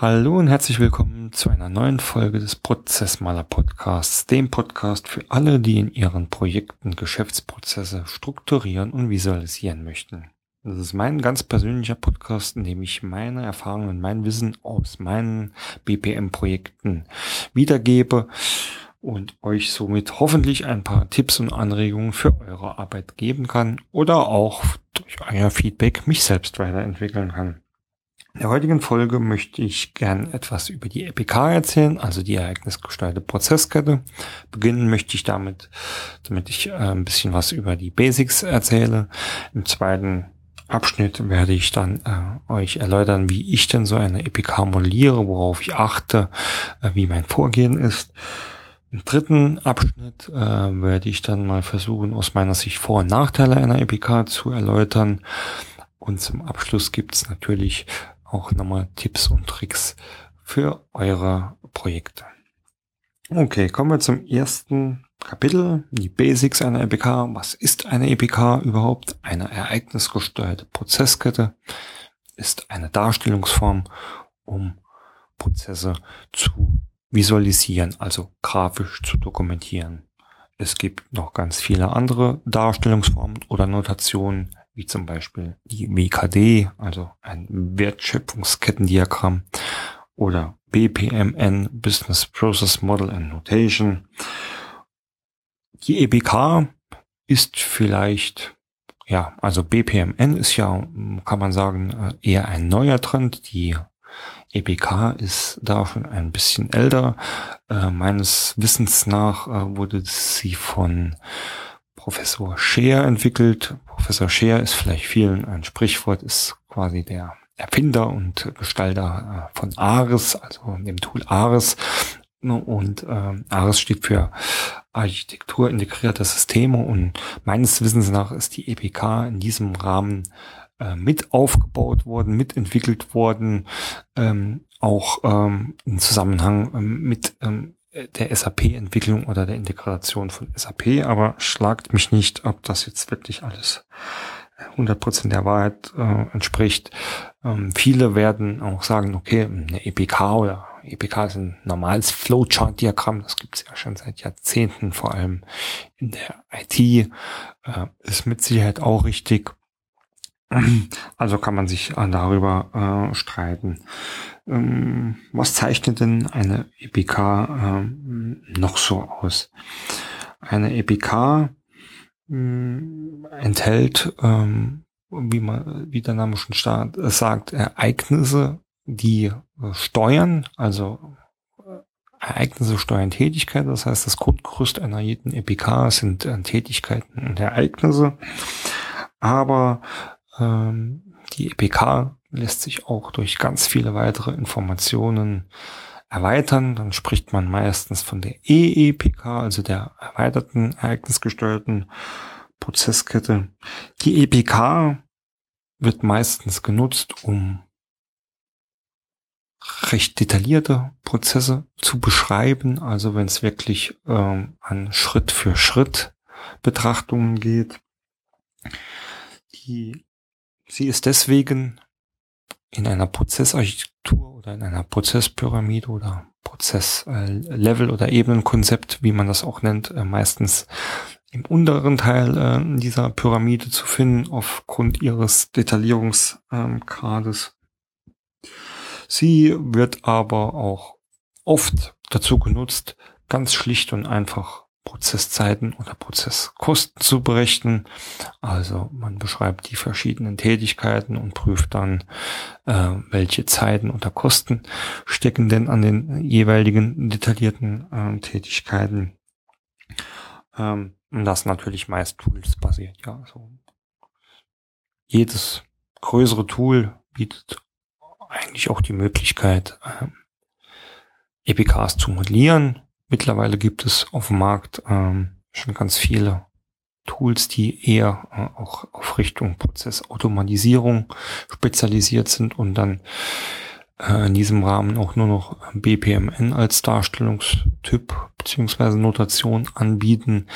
Hallo und herzlich willkommen zu einer neuen Folge des Prozessmaler Podcasts, dem Podcast für alle, die in ihren Projekten Geschäftsprozesse strukturieren und visualisieren möchten. Das ist mein ganz persönlicher Podcast, in dem ich meine Erfahrungen und mein Wissen aus meinen BPM-Projekten wiedergebe und euch somit hoffentlich ein paar Tipps und Anregungen für eure Arbeit geben kann oder auch durch euer Feedback mich selbst weiterentwickeln kann. In der heutigen Folge möchte ich gern etwas über die EPK erzählen, also die ereignisgesteuerte Prozesskette. Beginnen möchte ich damit, damit ich äh, ein bisschen was über die Basics erzähle. Im zweiten Abschnitt werde ich dann äh, euch erläutern, wie ich denn so eine EPK modelliere, worauf ich achte, äh, wie mein Vorgehen ist. Im dritten Abschnitt äh, werde ich dann mal versuchen, aus meiner Sicht Vor- und Nachteile einer EPK zu erläutern. Und zum Abschluss gibt es natürlich auch nochmal Tipps und Tricks für eure Projekte. Okay, kommen wir zum ersten Kapitel, die Basics einer EPK. Was ist eine EPK überhaupt? Eine ereignisgesteuerte Prozesskette ist eine Darstellungsform, um Prozesse zu visualisieren, also grafisch zu dokumentieren. Es gibt noch ganz viele andere Darstellungsformen oder Notationen, wie zum Beispiel die WKD, also ein Wertschöpfungskettendiagramm oder BPMN, Business Process Model and Notation. Die EBK ist vielleicht, ja, also BPMN ist ja, kann man sagen, eher ein neuer Trend. Die EBK ist da schon ein bisschen älter. Äh, meines Wissens nach äh, wurde sie von Professor Scheer entwickelt. Professor Scheer ist vielleicht vielen ein Sprichwort, ist quasi der Erfinder und Gestalter äh, von Ares, also dem Tool Ares. Und äh, Ares steht für Architektur integrierte Systeme und meines Wissens nach ist die EPK in diesem Rahmen äh, mit aufgebaut worden, mitentwickelt worden, ähm, auch ähm, im Zusammenhang ähm, mit ähm, der SAP-Entwicklung oder der Integration von SAP, aber schlagt mich nicht, ob das jetzt wirklich alles 100% der Wahrheit äh, entspricht. Ähm, viele werden auch sagen, okay, eine EPK oder EPK ist ein normales Flowchart-Diagramm, das gibt es ja schon seit Jahrzehnten, vor allem in der IT, äh, ist mit Sicherheit auch richtig. Also kann man sich äh, darüber äh, streiten. Ähm, was zeichnet denn eine EPK ähm, noch so aus? Eine EPK ähm, enthält, wie man, wie der Name schon start, äh, sagt, Ereignisse, die äh, steuern, also äh, Ereignisse steuern Tätigkeit. Das heißt, das Grundgerüst einer jeden EPK sind äh, Tätigkeiten und Ereignisse. Aber ähm, die EPK lässt sich auch durch ganz viele weitere Informationen erweitern. Dann spricht man meistens von der EEPK, also der erweiterten ereignisgesteuerten Prozesskette. Die EPK wird meistens genutzt, um recht detaillierte Prozesse zu beschreiben. Also wenn es wirklich ähm, an Schritt für Schritt Betrachtungen geht. Die, sie ist deswegen in einer Prozessarchitektur oder in einer Prozesspyramide oder Prozesslevel oder Ebenenkonzept, wie man das auch nennt, äh, meistens im unteren Teil äh, dieser Pyramide zu finden aufgrund ihres Detaillierungsgrades. Sie wird aber auch oft dazu genutzt, ganz schlicht und einfach Prozesszeiten oder Prozesskosten zu berechnen. Also man beschreibt die verschiedenen Tätigkeiten und prüft dann, äh, welche Zeiten oder Kosten stecken denn an den jeweiligen detaillierten äh, Tätigkeiten. Ähm, und das natürlich meist Tools basiert. Ja, also jedes größere Tool bietet eigentlich auch die Möglichkeit, äh, EPKs zu modellieren Mittlerweile gibt es auf dem Markt ähm, schon ganz viele Tools, die eher äh, auch auf Richtung Prozessautomatisierung spezialisiert sind und dann äh, in diesem Rahmen auch nur noch BPMN als Darstellungstyp beziehungsweise Notation anbieten.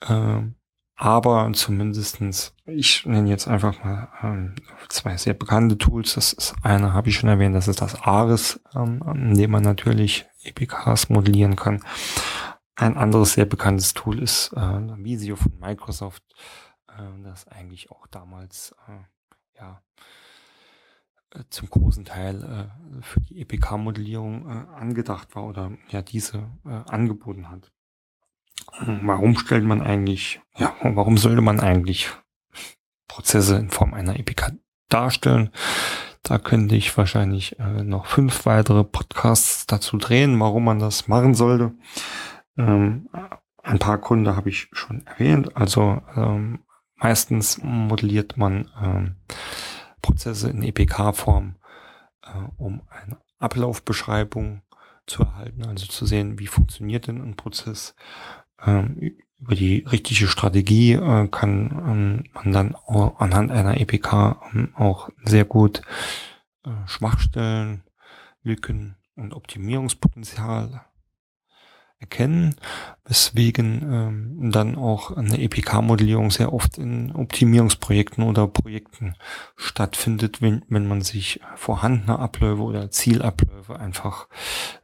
Äh, aber zumindestens, ich nenne jetzt einfach mal ähm, zwei sehr bekannte Tools. Das ist eine, habe ich schon erwähnt, das ist das ARIS, ähm, in dem man natürlich EPKs modellieren kann. Ein anderes sehr bekanntes Tool ist äh, Visio von Microsoft, äh, das eigentlich auch damals äh, ja äh, zum großen Teil äh, für die EPK-Modellierung äh, angedacht war oder ja diese angeboten hat warum stellt man eigentlich, ja, warum sollte man eigentlich Prozesse in Form einer EPK darstellen? Da könnte ich wahrscheinlich äh, noch fünf weitere Podcasts dazu drehen, warum man das machen sollte. Ähm, ein paar Gründe habe ich schon erwähnt. Also ähm, meistens modelliert man ähm, Prozesse in EPK-Form, äh, um eine Ablaufbeschreibung zu erhalten, also zu sehen, wie funktioniert denn ein Prozess, ähm, über die richtige Strategie äh, kann ähm, man dann auch anhand einer EPK ähm, auch sehr gut äh, Schwachstellen, Lücken und Optimierungspotenzial erkennen, weswegen ähm, dann auch eine EPK-Modellierung sehr oft in Optimierungsprojekten oder Projekten stattfindet, wenn, wenn man sich vorhandene Abläufe oder Zielabläufe einfach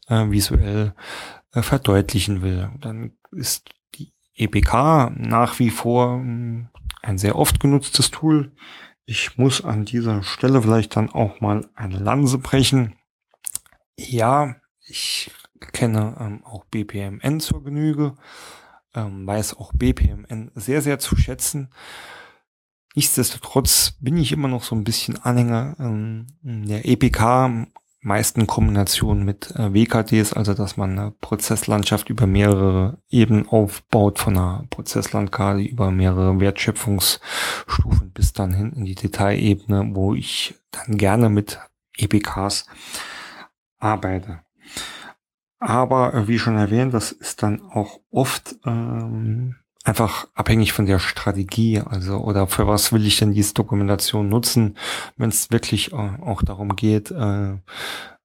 äh, visuell äh, verdeutlichen will. Dann ist EPK nach wie vor hm, ein sehr oft genutztes Tool. Ich muss an dieser Stelle vielleicht dann auch mal eine Lanze brechen. Ja, ich kenne ähm, auch BPMN zur Genüge, ähm, weiß auch BPMN sehr, sehr zu schätzen. Nichtsdestotrotz bin ich immer noch so ein bisschen Anhänger ähm, der EPK meisten Kombinationen mit äh, WKDs, also dass man eine Prozesslandschaft über mehrere Ebenen aufbaut, von einer Prozesslandkarte über mehrere Wertschöpfungsstufen bis dann hin in die Detailebene, wo ich dann gerne mit EPKs arbeite. Aber äh, wie schon erwähnt, das ist dann auch oft ähm, einfach abhängig von der Strategie, also oder für was will ich denn diese Dokumentation nutzen, wenn es wirklich äh, auch darum geht, äh,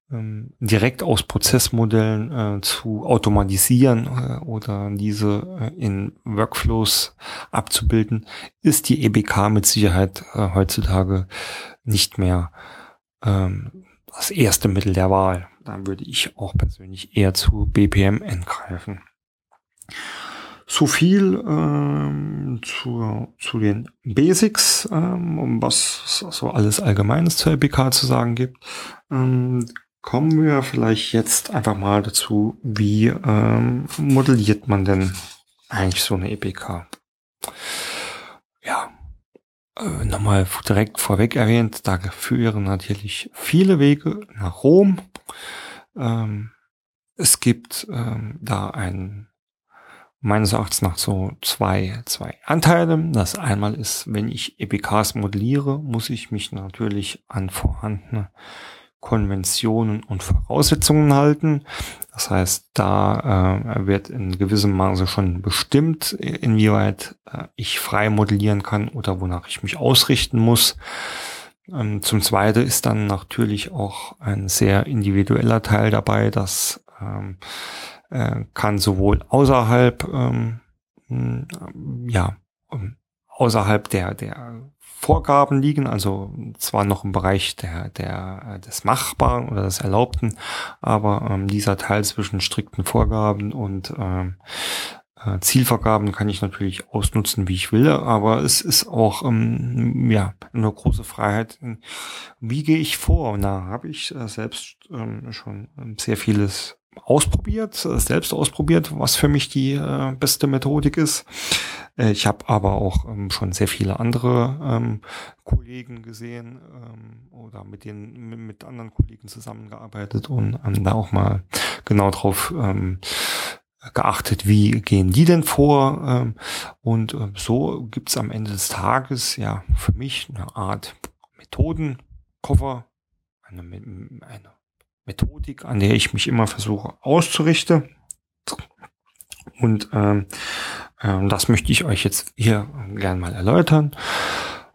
ähm, direkt aus Prozessmodellen äh, zu automatisieren äh, oder diese äh, in Workflows abzubilden, ist die EBK mit Sicherheit äh, heutzutage nicht mehr ähm, das erste Mittel der Wahl. Da würde ich auch persönlich eher zu BPMN greifen. So viel ähm, zu, zu den Basics, ähm, was so alles Allgemeines zur EPK zu sagen gibt. Ähm, kommen wir vielleicht jetzt einfach mal dazu, wie ähm, modelliert man denn eigentlich so eine EPK? Ja, äh, nochmal direkt vorweg erwähnt, da führen natürlich viele Wege nach Rom. Ähm, es gibt ähm, da einen meines Erachtens nach so zwei, zwei Anteile. Das einmal ist, wenn ich EPKs modelliere, muss ich mich natürlich an vorhandene Konventionen und Voraussetzungen halten. Das heißt, da äh, wird in gewissem Maße schon bestimmt, inwieweit äh, ich frei modellieren kann oder wonach ich mich ausrichten muss. Ähm, zum Zweiten ist dann natürlich auch ein sehr individueller Teil dabei, dass ähm, äh, kann sowohl außerhalb, ähm, ja, außerhalb der, der Vorgaben liegen, also zwar noch im Bereich der, der, äh, des Machbaren oder des Erlaubten, aber ähm, dieser Teil zwischen strikten Vorgaben und ähm, äh, Zielvergaben kann ich natürlich ausnutzen, wie ich will, aber es ist auch ähm, ja eine große Freiheit. Wie gehe ich vor? Da habe ich äh, selbst ähm, schon sehr vieles ausprobiert, äh, selbst ausprobiert, was für mich die äh, beste Methodik ist. Äh, ich habe aber auch ähm, schon sehr viele andere ähm, Kollegen gesehen ähm, oder mit denen mit, mit, anderen Kollegen zusammengearbeitet und ähm, da auch mal genau drauf ähm, geachtet, wie gehen die denn vor? Ähm, und äh, so gibt's am Ende des Tages ja für mich eine Art Methodenkoffer, eine, eine Methodik, an der ich mich immer versuche auszurichten. Und ähm, äh, das möchte ich euch jetzt hier gern mal erläutern.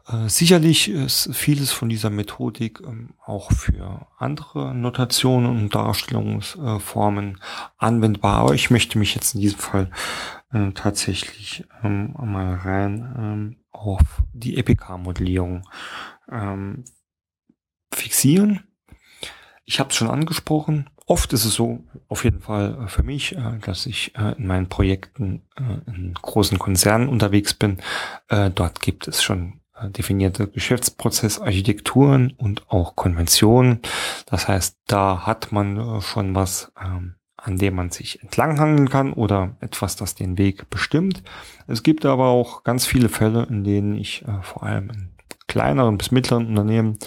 Äh, sicherlich ist vieles von dieser Methodik ähm, auch für andere Notationen und Darstellungsformen anwendbar, aber ich möchte mich jetzt in diesem Fall äh, tatsächlich ähm, mal rein ähm, auf die EPK-Modellierung ähm, fixieren. Ich habe es schon angesprochen. Oft ist es so, auf jeden Fall äh, für mich, äh, dass ich äh, in meinen Projekten in großen Konzernen unterwegs bin. Dort gibt es schon definierte Geschäftsprozessarchitekturen und auch Konventionen. Das heißt, da hat man schon was, ähm, an dem man sich entlanghangeln kann oder etwas, das den Weg bestimmt. Es gibt aber auch ganz viele Fälle, in denen ich vor allem in kleineren bis mittleren Unternehmen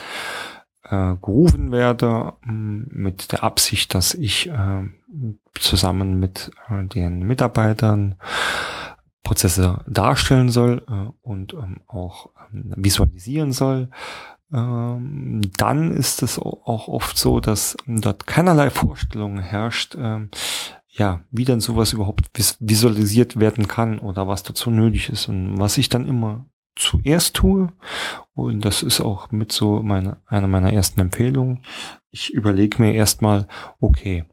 äh, gerufen werde, mit der Absicht, dass ich äh, zusammen mit äh, den Mitarbeitern Prozesse darstellen soll äh, und ähm, auch ähm, visualisieren soll. Ähm, dann ist es auch oft so, dass dort keinerlei Vorstellung herrscht, ähm, ja, wie denn sowas überhaupt visualisiert werden kann oder was dazu nötig ist. Und was ich dann immer zuerst tue. Und das ist auch mit so meine, einer meiner ersten Empfehlungen. Ich überlege mir erstmal, okay,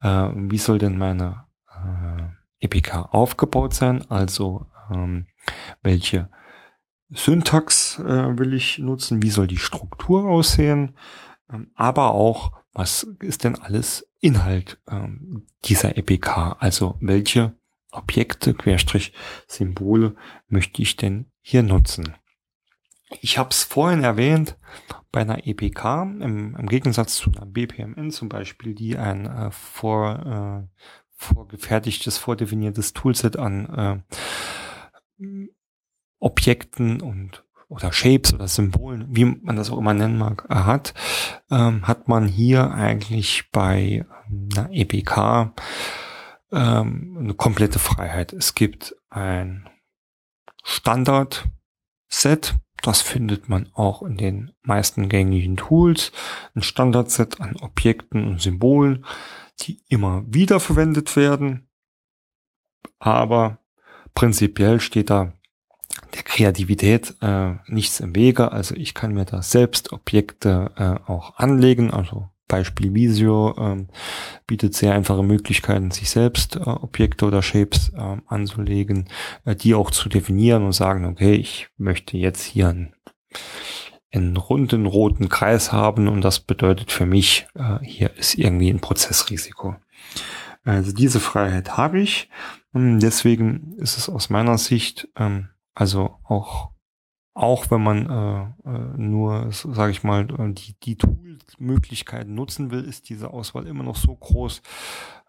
äh, wie soll denn meine äh, EPK aufgebaut sein? Also ähm, welche Syntax äh, will ich nutzen? Wie soll die Struktur aussehen? Ähm, aber auch, was ist denn alles Inhalt ähm, dieser EPK? Also welche Objekte, Querstrich, Symbole möchte ich denn hier nutzen. Ich habe es vorhin erwähnt, bei einer EPK, im, im, Gegensatz zu einer BPMN zum Beispiel, die ein äh, vor, äh, vorgefertigtes, vordefiniertes Toolset an äh, Objekten und oder Shapes oder Symbolen, wie man das auch immer nennen mag, äh, hat, ähm, hat man hier eigentlich bei einer EPK ähm, eine komplette Freiheit. Es gibt ein Standard-Set. Das findet man auch in den meisten gängigen Tools. Ein Standard-Set an Objekten und Symbolen, die immer wieder verwendet werden. Aber prinzipiell steht da der Kreativität äh, nichts im Wege. Also ich kann mir da selbst Objekte äh, auch anlegen, also Beispiel Visio ähm, bietet sehr einfache Möglichkeiten, sich selbst äh, Objekte oder Shapes äh, anzulegen, äh, die auch zu definieren und sagen, okay, ich möchte jetzt hier einen, einen runden roten Kreis haben und das bedeutet für mich, äh, hier ist irgendwie ein Prozessrisiko. Also diese Freiheit habe ich und deswegen ist es aus meiner Sicht ähm, also auch auch wenn man äh, äh, nur, sage ich mal, äh, die, die Tool-Möglichkeiten nutzen will, ist diese Auswahl immer noch so groß,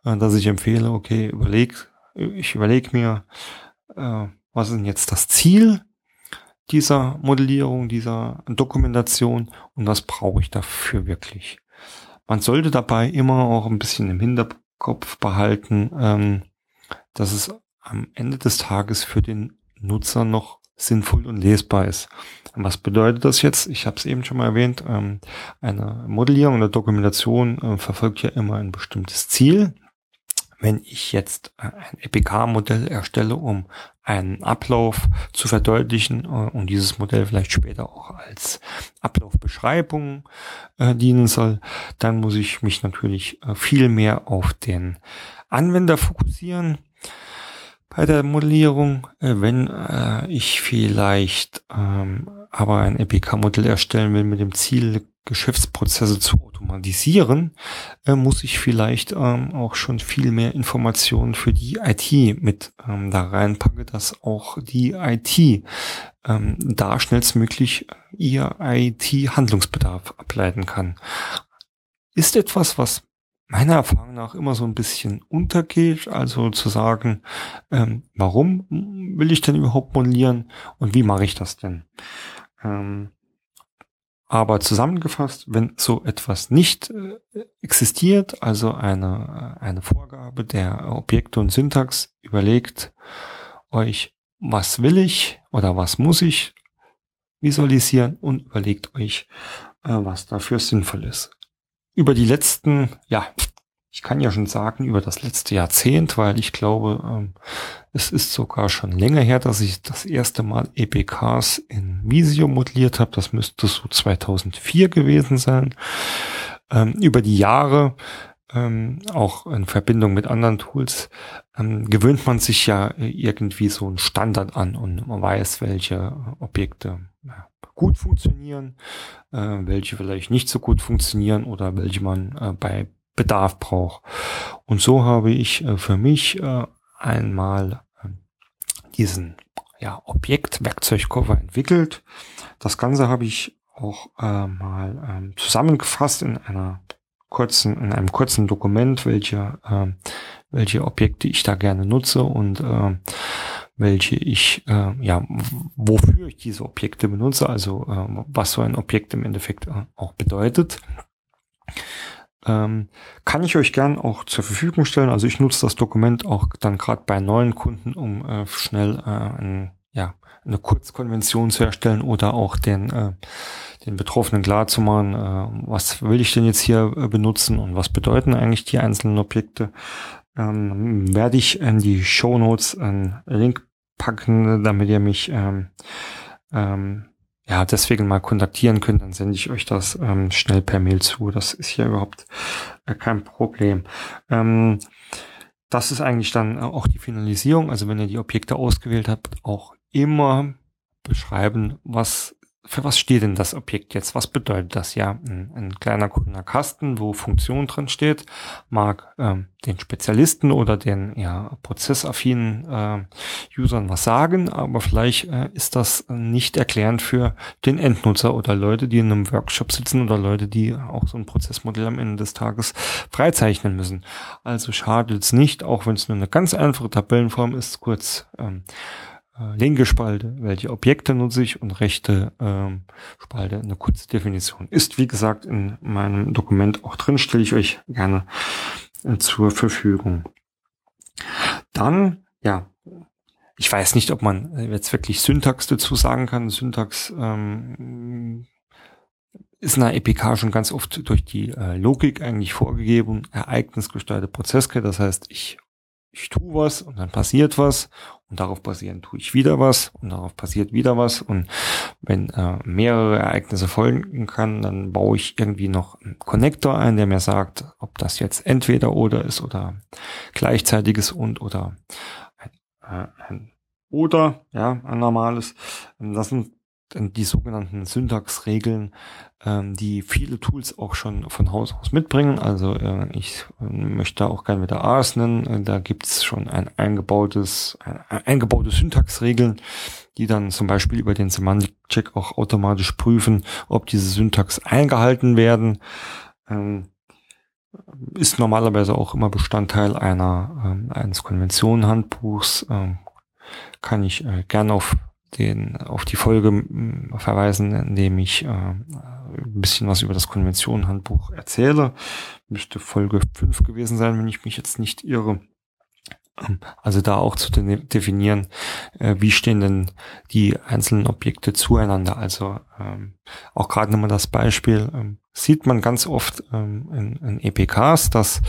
äh, dass ich empfehle, okay, überleg, ich überlege mir, äh, was ist denn jetzt das Ziel dieser Modellierung, dieser Dokumentation und was brauche ich dafür wirklich. Man sollte dabei immer auch ein bisschen im Hinterkopf behalten, ähm, dass es am Ende des Tages für den Nutzer noch sinnvoll und lesbar ist. Was bedeutet das jetzt? Ich habe es eben schon mal erwähnt. Ähm, eine Modellierung oder Dokumentation äh, verfolgt ja immer ein bestimmtes Ziel. Wenn ich jetzt äh, ein EPK-Modell erstelle, um einen Ablauf zu verdeutlichen äh, und dieses Modell vielleicht später auch als Ablaufbeschreibung äh, dienen soll, dann muss ich mich natürlich viel mehr auf den Anwender fokussieren bei der Modellierung, äh, wenn äh, ich vielleicht ähm, aber ein EPK-Modell erstellen will mit dem Ziel, Geschäftsprozesse zu automatisieren, äh, muss ich vielleicht ähm, auch schon viel mehr Informationen für die IT mit ähm, da reinpacken, dass auch die IT ähm, da schnellstmöglich ihr IT-Handlungsbedarf ableiten kann. Ist etwas, was meiner Erfahrung nach immer so ein bisschen untergeht. Also zu sagen, ähm, warum will ich denn überhaupt modellieren und wie mache ich das denn? Ähm, aber zusammengefasst, wenn so etwas nicht äh, existiert, also eine, eine Vorgabe der Objekte und Syntax, überlegt euch, was will ich oder was muss ich visualisieren und überlegt euch, äh, was dafür sinnvoll ist über die letzten, ja, ich kann ja schon sagen, über das letzte Jahrzehnt, weil ich glaube, ähm, es ist sogar schon länger her, dass ich das erste Mal EPKs in Visio modelliert habe. Das müsste so 2004 gewesen sein. Ähm, über die Jahre ähm, auch in Verbindung mit anderen Tools, gewöhnt man sich ja irgendwie so einen Standard an und man weiß, welche Objekte ja, gut funktionieren, äh, welche vielleicht nicht so gut funktionieren oder welche man äh, bei Bedarf braucht. Und so habe ich äh, für mich äh, einmal äh, diesen ja, Objekt-Werkzeugkoffer entwickelt. Das Ganze habe ich auch äh, mal ähm, zusammengefasst in einer kurzen, in einem kurzen Dokument, welche, äh, welche Objekte ich da gerne nutze und äh, welche ich, äh, ja, wofür ich diese Objekte benutze, also äh, was so ein Objekt im Endeffekt äh, auch bedeutet. Ähm, kann ich euch gern auch zur Verfügung stellen. Also ich nutze das Dokument auch dann gerade bei neuen Kunden, um äh, schnell äh, ein, ja, eine Kurzkonvention zu erstellen oder auch den, äh, den Betroffenen klar zu machen, äh, was will ich denn jetzt hier äh, benutzen und was bedeuten eigentlich die einzelnen Objekte. Ähm, werde ich in die Show Notes einen Link packen, damit ihr mich ähm, ähm, ja deswegen mal kontaktieren könnt, dann sende ich euch das ähm, schnell per Mail zu. Das ist ja überhaupt äh, kein Problem. Ähm, das ist eigentlich dann auch die Finalisierung. Also wenn ihr die Objekte ausgewählt habt, auch immer beschreiben, was für was steht denn das Objekt jetzt? Was bedeutet das? Ja, ein, ein kleiner grüner Kasten, wo Funktion drin steht, mag ähm, den Spezialisten oder den ja, prozessaffinen äh, Usern was sagen, aber vielleicht äh, ist das nicht erklärend für den Endnutzer oder Leute, die in einem Workshop sitzen oder Leute, die auch so ein Prozessmodell am Ende des Tages freizeichnen müssen. Also schadet es nicht, auch wenn es nur eine ganz einfache Tabellenform ist, kurz ähm, äh, linke Spalte, welche Objekte nutze ich und rechte ähm, Spalte eine kurze Definition. Ist wie gesagt in meinem Dokument auch drin, stelle ich euch gerne äh, zur Verfügung. Dann, ja, ich weiß nicht, ob man jetzt wirklich Syntax dazu sagen kann. Syntax ähm, ist in der EPK schon ganz oft durch die äh, Logik eigentlich vorgegeben, ereignisgesteuerte Prozesskette. Das heißt, ich ich tue was und dann passiert was und darauf basierend tue ich wieder was und darauf passiert wieder was und wenn äh, mehrere Ereignisse folgen kann, dann baue ich irgendwie noch einen Connector ein, der mir sagt, ob das jetzt entweder oder ist oder gleichzeitiges und oder ein, äh, ein oder, ja, ein normales. Das sind die sogenannten Syntaxregeln, ähm, die viele Tools auch schon von Haus aus mitbringen. Also äh, ich äh, möchte auch gerne wieder Ars nennen. Äh, da gibt es schon ein eingebautes, ein, eingebaute Syntaxregeln, die dann zum Beispiel über den Semantic-Check auch automatisch prüfen, ob diese Syntax eingehalten werden. Ähm, ist normalerweise auch immer Bestandteil einer ähm, eines Konventionenhandbuchs. Ähm, kann ich äh, gerne auf den auf die Folge verweisen, indem ich äh, ein bisschen was über das Konventionenhandbuch erzähle. Müsste Folge 5 gewesen sein, wenn ich mich jetzt nicht irre. Also da auch zu definieren, äh, wie stehen denn die einzelnen Objekte zueinander. Also ähm, auch gerade nochmal das Beispiel, ähm, sieht man ganz oft ähm, in, in EPKs, dass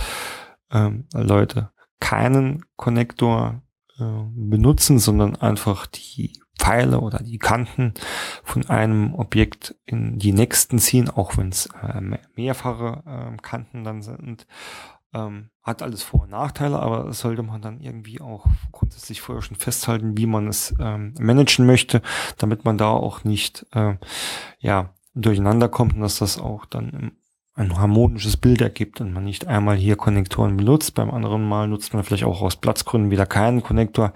Leute keinen Konnektor äh, benutzen, sondern einfach die Pfeile oder die Kanten von einem Objekt in die nächsten ziehen, auch wenn es äh, mehrfache äh, Kanten dann sind. Ähm, hat alles Vor- und Nachteile, aber sollte man dann irgendwie auch grundsätzlich vorher schon festhalten, wie man es ähm, managen möchte, damit man da auch nicht äh, ja durcheinander kommt und dass das auch dann ein harmonisches Bild ergibt und man nicht einmal hier Konnektoren benutzt, beim anderen Mal nutzt man vielleicht auch aus Platzgründen wieder keinen Konnektor.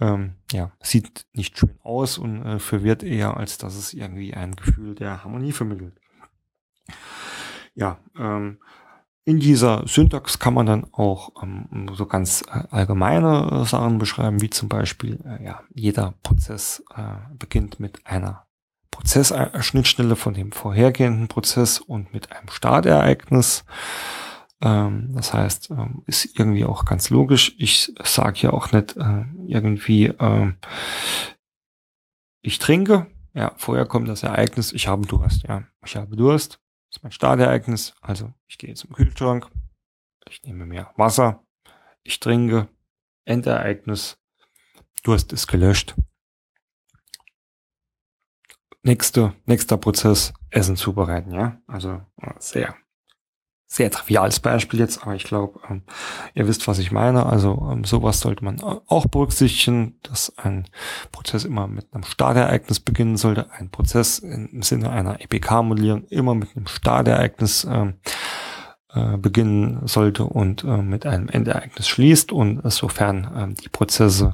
Ähm, ja, sieht nicht schön aus und äh, verwirrt eher, als dass es irgendwie ein Gefühl der Harmonie vermittelt. Ja, ähm, in dieser Syntax kann man dann auch ähm, so ganz äh, allgemeine äh, Sachen beschreiben, wie zum Beispiel, äh, ja, jeder Prozess äh, beginnt mit einer Prozessschnittstelle von dem vorhergehenden Prozess und mit einem Startereignis. Ähm, das heißt, ähm, ist irgendwie auch ganz logisch. Ich sage ja auch nicht äh, irgendwie, äh, ich trinke. Ja, vorher kommt das Ereignis, ich habe Durst. Ja, ich habe Durst. Das ist mein Startereignis. Also ich gehe zum Kühlschrank. Ich nehme mehr Wasser. Ich trinke. Endereignis. Durst ist gelöscht nächste, nächster Prozess, Essen zubereiten, ja. Also sehr sehr triviales Beispiel jetzt, aber ich glaube, ähm, ihr wisst, was ich meine. Also ähm, sowas sollte man auch berücksichtigen, dass ein Prozess immer mit einem Startereignis beginnen sollte. Ein Prozess im Sinne einer EPK-Modellierung immer mit einem Startereignis ähm, äh, beginnen sollte und äh, mit einem Endereignis schließt. Und sofern ähm, die Prozesse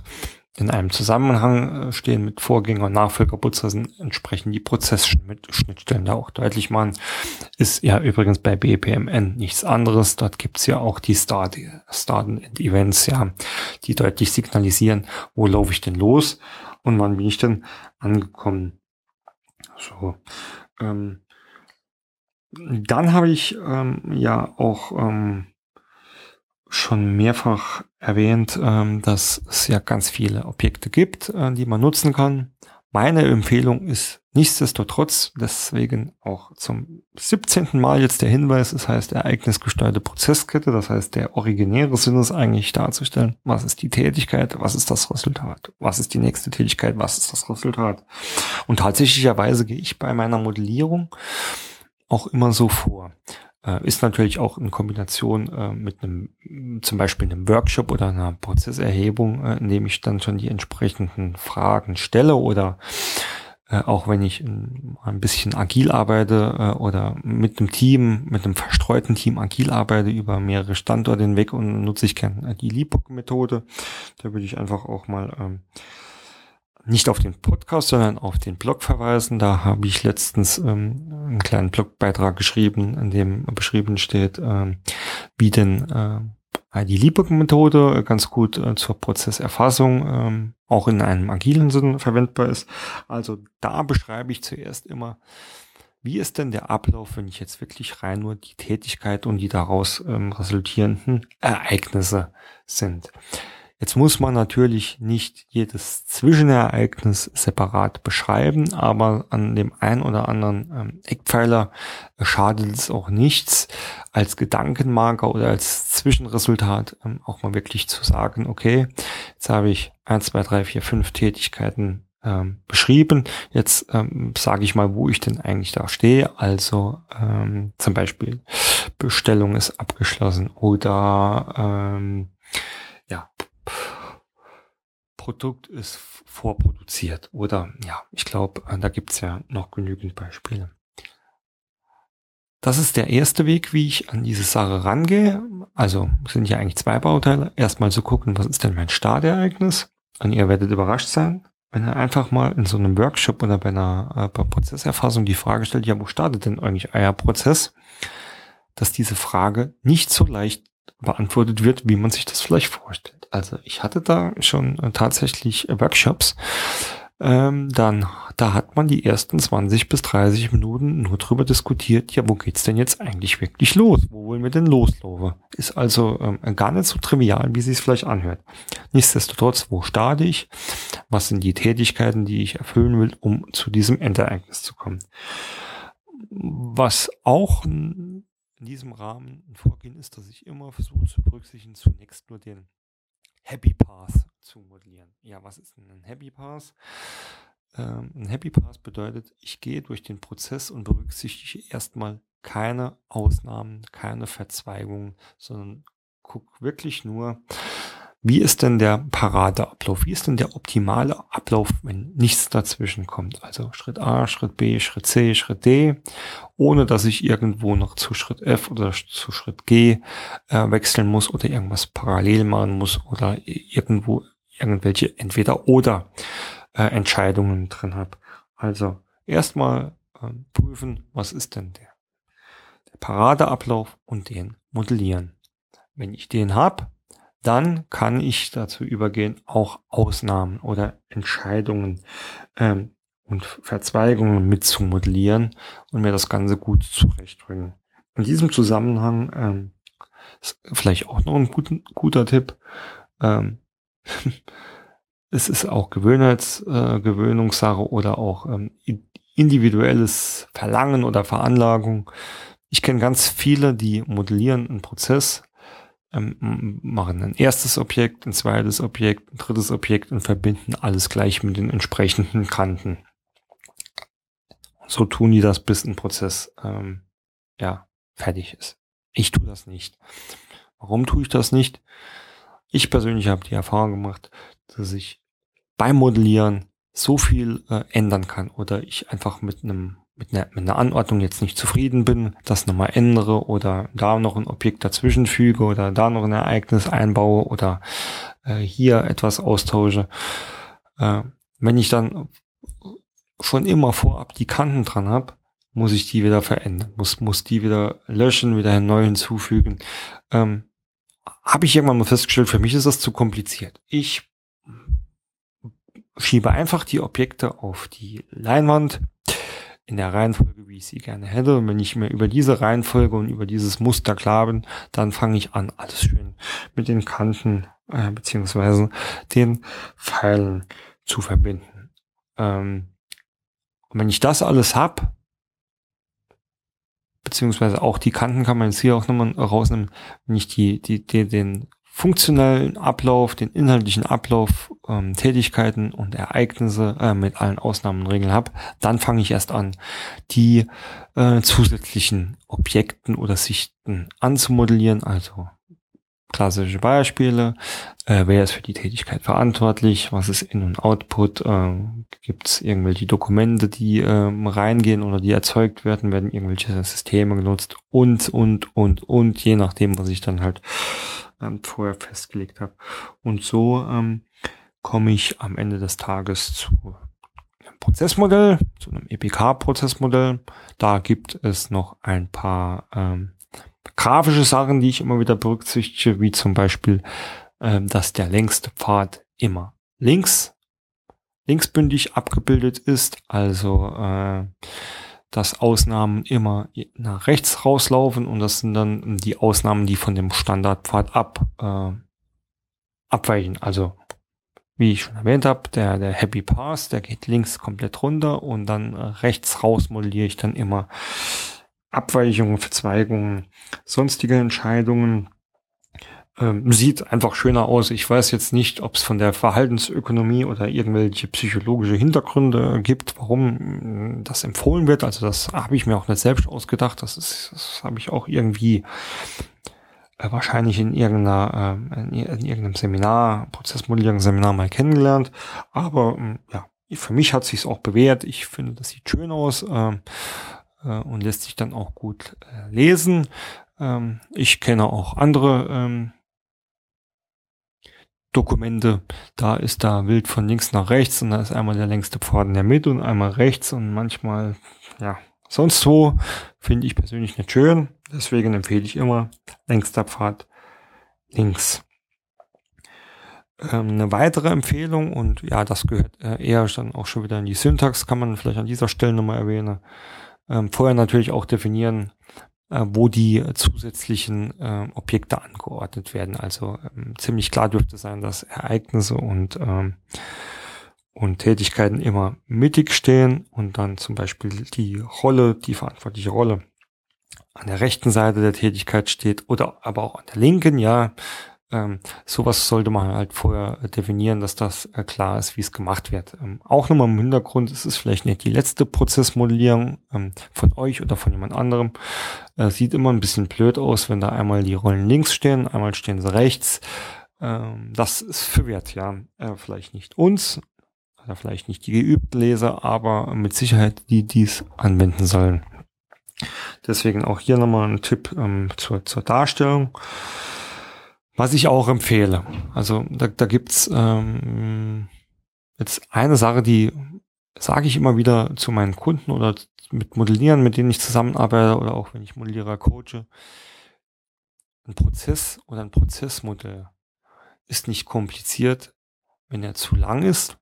in einem Zusammenhang äh, stehen mit Vorgänger- und Nachfolgerprozessen, entsprechend die Prozessschnittstellen da auch deutlich machen. Ist ja übrigens bei BPMN nichts anderes. Dort gibt's ja auch die Start, Start and Events, ja, die deutlich signalisieren, wo laufe ich denn los und wann bin ich denn angekommen. So. Ähm, dann habe ich ähm, ja auch ähm, schon mehrfach erwähnt, ähm, dass es ja ganz viele Objekte gibt, äh, die man nutzen kann. Meine Empfehlung ist nichtsdestotrotz, deswegen auch zum 17. Mal jetzt der Hinweis, das heißt ereignisgesteuerte Prozesskette, das heißt der originäre Sinn ist eigentlich darzustellen, was ist die Tätigkeit, was ist das Resultat, was ist die nächste Tätigkeit, was ist das Resultat. Und tatsächlicherweise gehe ich bei meiner Modellierung auch immer so vor. Äh, ist natürlich auch in Kombination äh, mit einem, zum Beispiel einem Workshop oder einer Prozesserhebung, äh, in dem ich dann schon die entsprechenden Fragen stelle oder äh, auch wenn ich ein bisschen agil arbeite äh, oder mit einem Team, mit einem verstreuten Team agil arbeite über mehrere Standorte hinweg und nutze ich gerne die LIPOC-Methode. Da würde ich einfach auch mal ähm, nicht auf den Podcast, sondern auf den Blog verweisen. Da habe ich letztens ähm, einen kleinen Blogbeitrag geschrieben, in dem beschrieben steht, ähm, wie denn äh, die Liebig-Methode ganz gut äh, zur Prozesserfassung ähm, auch in einem agilen Sinn verwendbar ist. Also da beschreibe ich zuerst immer, wie ist denn der Ablauf, wenn ich jetzt wirklich rein nur die Tätigkeit und die daraus ähm, resultierenden Ereignisse sind. Jetzt muss man natürlich nicht jedes Zwischenereignis separat beschreiben, aber an dem einen oder anderen ähm, Eckpfeiler schadet es auch nichts, als Gedankenmarker oder als Zwischenresultat ähm, auch mal wirklich zu sagen, okay, jetzt habe ich eins, zwei, drei, vier, fünf Tätigkeiten ähm, beschrieben. Jetzt ähm, sage ich mal, wo ich denn eigentlich da stehe. Also ähm, zum Beispiel Bestellung ist abgeschlossen oder ähm, Produkt ist vorproduziert. Oder ja, ich glaube, äh, da gibt's ja noch genügend Beispiele. Das ist der erste Weg, wie ich an diese Sache rangehe. Also sind ja eigentlich zwei Bauteile. Erstmal zu gucken, was ist denn mein Startereignis? Und ihr werdet überrascht sein, wenn ihr einfach mal in so einem Workshop oder bei einer äh, bei Prozesserfassung die Frage stellt, ja, wo startet denn eigentlich euer Prozess? Dass diese Frage nicht so leicht beantwortet wird, wie man sich das vielleicht vorstellt. Also ich hatte da schon äh, tatsächlich Workshops. Ähm, dann, da hat man die ersten 20 bis 30 Minuten nur drüber diskutiert, ja, wo geht's denn jetzt eigentlich wirklich los? Wo wollen wir denn loslaufen? Ist also ähm, gar nicht so trivial, wie sie es vielleicht anhört. Nichtsdestotrotz, wo starte ich? Was sind die Tätigkeiten, die ich erfüllen will, um zu diesem Endereignis zu kommen? Was auch in diesem Rahmen ein Vorgehen ist, dass ich immer versuche zu berücksichtigen, zunächst nur den Happy Path zu modellieren. Ja, was ist denn ein Happy Path? Ähm, ein Happy Path bedeutet, ich gehe durch den Prozess und berücksichtige erstmal keine Ausnahmen, keine Verzweigungen, sondern gucke wirklich nur, wie ist denn der Paradeablauf? Wie ist denn der optimale Ablauf, wenn nichts dazwischen kommt? Also Schritt A, Schritt B, Schritt C, Schritt D, ohne dass ich irgendwo noch zu Schritt F oder zu Schritt G äh, wechseln muss oder irgendwas parallel machen muss oder irgendwo irgendwelche entweder oder äh, Entscheidungen drin habe. Also erstmal äh, prüfen, was ist denn der, der Paradeablauf und den modellieren. Wenn ich den habe, dann kann ich dazu übergehen, auch Ausnahmen oder Entscheidungen ähm, und Verzweigungen mitzumodellieren und mir das Ganze gut zurechtrücken. In diesem Zusammenhang ähm, ist vielleicht auch noch ein gut, guter Tipp. Ähm, es ist auch Gewöhnheits, äh, Gewöhnungssache oder auch ähm, individuelles Verlangen oder Veranlagung. Ich kenne ganz viele, die modellieren einen Prozess ähm, machen ein erstes Objekt, ein zweites Objekt, ein drittes Objekt und verbinden alles gleich mit den entsprechenden Kanten. So tun die das, bis ein Prozess ähm, ja fertig ist. Ich tue das nicht. Warum tue ich das nicht? Ich persönlich habe die Erfahrung gemacht, dass ich beim Modellieren so viel äh, ändern kann oder ich einfach mit einem mit einer, mit einer Anordnung jetzt nicht zufrieden bin, das nochmal ändere oder da noch ein Objekt dazwischen füge oder da noch ein Ereignis einbaue oder äh, hier etwas austausche. Äh, wenn ich dann schon immer vorab die Kanten dran habe, muss ich die wieder verändern, muss, muss die wieder löschen, wieder neu hinzufügen. Ähm, habe ich irgendwann mal festgestellt, für mich ist das zu kompliziert. Ich schiebe einfach die Objekte auf die Leinwand in der Reihenfolge, wie ich sie gerne hätte. Und wenn ich mir über diese Reihenfolge und über dieses Muster klar bin, dann fange ich an, alles schön mit den Kanten äh, beziehungsweise den Pfeilen zu verbinden. Ähm, und wenn ich das alles hab, beziehungsweise auch die Kanten kann man jetzt hier auch nochmal rausnehmen, wenn ich die, die, die, den funktionellen Ablauf, den inhaltlichen Ablauf, ähm, Tätigkeiten und Ereignisse äh, mit allen Ausnahmen und Regeln habe, dann fange ich erst an, die äh, zusätzlichen Objekten oder Sichten anzumodellieren, also klassische Beispiele. Äh, wer ist für die Tätigkeit verantwortlich? Was ist In- und Output? Äh, Gibt es irgendwelche Dokumente, die äh, reingehen oder die erzeugt werden? Werden irgendwelche Systeme genutzt? Und, und, und, und, je nachdem, was ich dann halt ähm, vorher festgelegt habe. Und so ähm, komme ich am Ende des Tages zu einem Prozessmodell, zu einem EPK-Prozessmodell. Da gibt es noch ein paar ähm, grafische Sachen, die ich immer wieder berücksichtige, wie zum Beispiel, ähm, dass der längste Pfad immer links, linksbündig abgebildet ist, also äh, dass Ausnahmen immer nach rechts rauslaufen und das sind dann die Ausnahmen, die von dem Standardpfad ab äh, abweichen. Also wie ich schon erwähnt habe, der, der Happy Pass, der geht links komplett runter und dann rechts raus modelliere ich dann immer Abweichungen, Verzweigungen, sonstige Entscheidungen, ähm, sieht einfach schöner aus. Ich weiß jetzt nicht, ob es von der Verhaltensökonomie oder irgendwelche psychologische Hintergründe gibt, warum das empfohlen wird. Also das habe ich mir auch nicht selbst ausgedacht. Das ist, das habe ich auch irgendwie äh, wahrscheinlich in irgendeiner, äh, in, in irgendeinem Seminar, Prozessmodellierungsseminar mal kennengelernt. Aber ähm, ja, für mich hat sich auch bewährt. Ich finde, das sieht schön aus. Äh, äh, und lässt sich dann auch gut äh, lesen. Ähm, ich kenne auch andere ähm, Dokumente, da ist da wild von links nach rechts und da ist einmal der längste Pfad in der Mitte und einmal rechts und manchmal, ja, sonst wo, finde ich persönlich nicht schön. Deswegen empfehle ich immer längster Pfad links. Ähm, eine weitere Empfehlung und ja, das gehört äh, eher dann auch schon wieder in die Syntax, kann man vielleicht an dieser Stelle nochmal erwähnen. Ähm, vorher natürlich auch definieren, äh, wo die zusätzlichen äh, Objekte angeordnet werden. Also ähm, ziemlich klar dürfte sein, dass Ereignisse und, ähm, und Tätigkeiten immer mittig stehen und dann zum Beispiel die Rolle, die verantwortliche Rolle an der rechten Seite der Tätigkeit steht oder aber auch an der linken, ja, ähm, sowas sollte man halt vorher definieren, dass das äh, klar ist, wie es gemacht wird. Ähm, auch nochmal im Hintergrund, es ist vielleicht nicht die letzte Prozessmodellierung ähm, von euch oder von jemand anderem. Äh, sieht immer ein bisschen blöd aus, wenn da einmal die Rollen links stehen, einmal stehen sie rechts. Ähm, das ist verwirrt, ja. Äh, vielleicht nicht uns, oder vielleicht nicht die geübten Leser, aber mit Sicherheit die, die es anwenden sollen. Deswegen auch hier nochmal ein Tipp ähm, zur, zur Darstellung. Was ich auch empfehle. Also da, da gibt's ähm, jetzt eine Sache, die sage ich immer wieder zu meinen Kunden oder mit Modellieren, mit denen ich zusammenarbeite oder auch wenn ich Modellierer coache. Ein Prozess oder ein Prozessmodell ist nicht kompliziert, wenn er zu lang ist,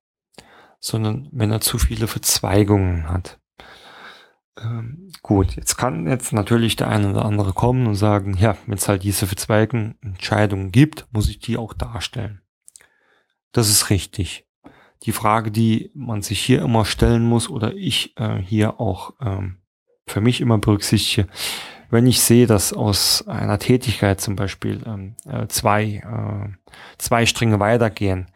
sondern wenn er zu viele Verzweigungen hat. Ähm, gut, jetzt kann jetzt natürlich der eine oder andere kommen und sagen, ja, wenn es halt diese verzweigten Entscheidungen gibt, muss ich die auch darstellen. Das ist richtig. Die Frage, die man sich hier immer stellen muss oder ich äh, hier auch ähm, für mich immer berücksichtige, wenn ich sehe, dass aus einer Tätigkeit zum Beispiel ähm, äh, zwei, äh, zwei Stränge weitergehen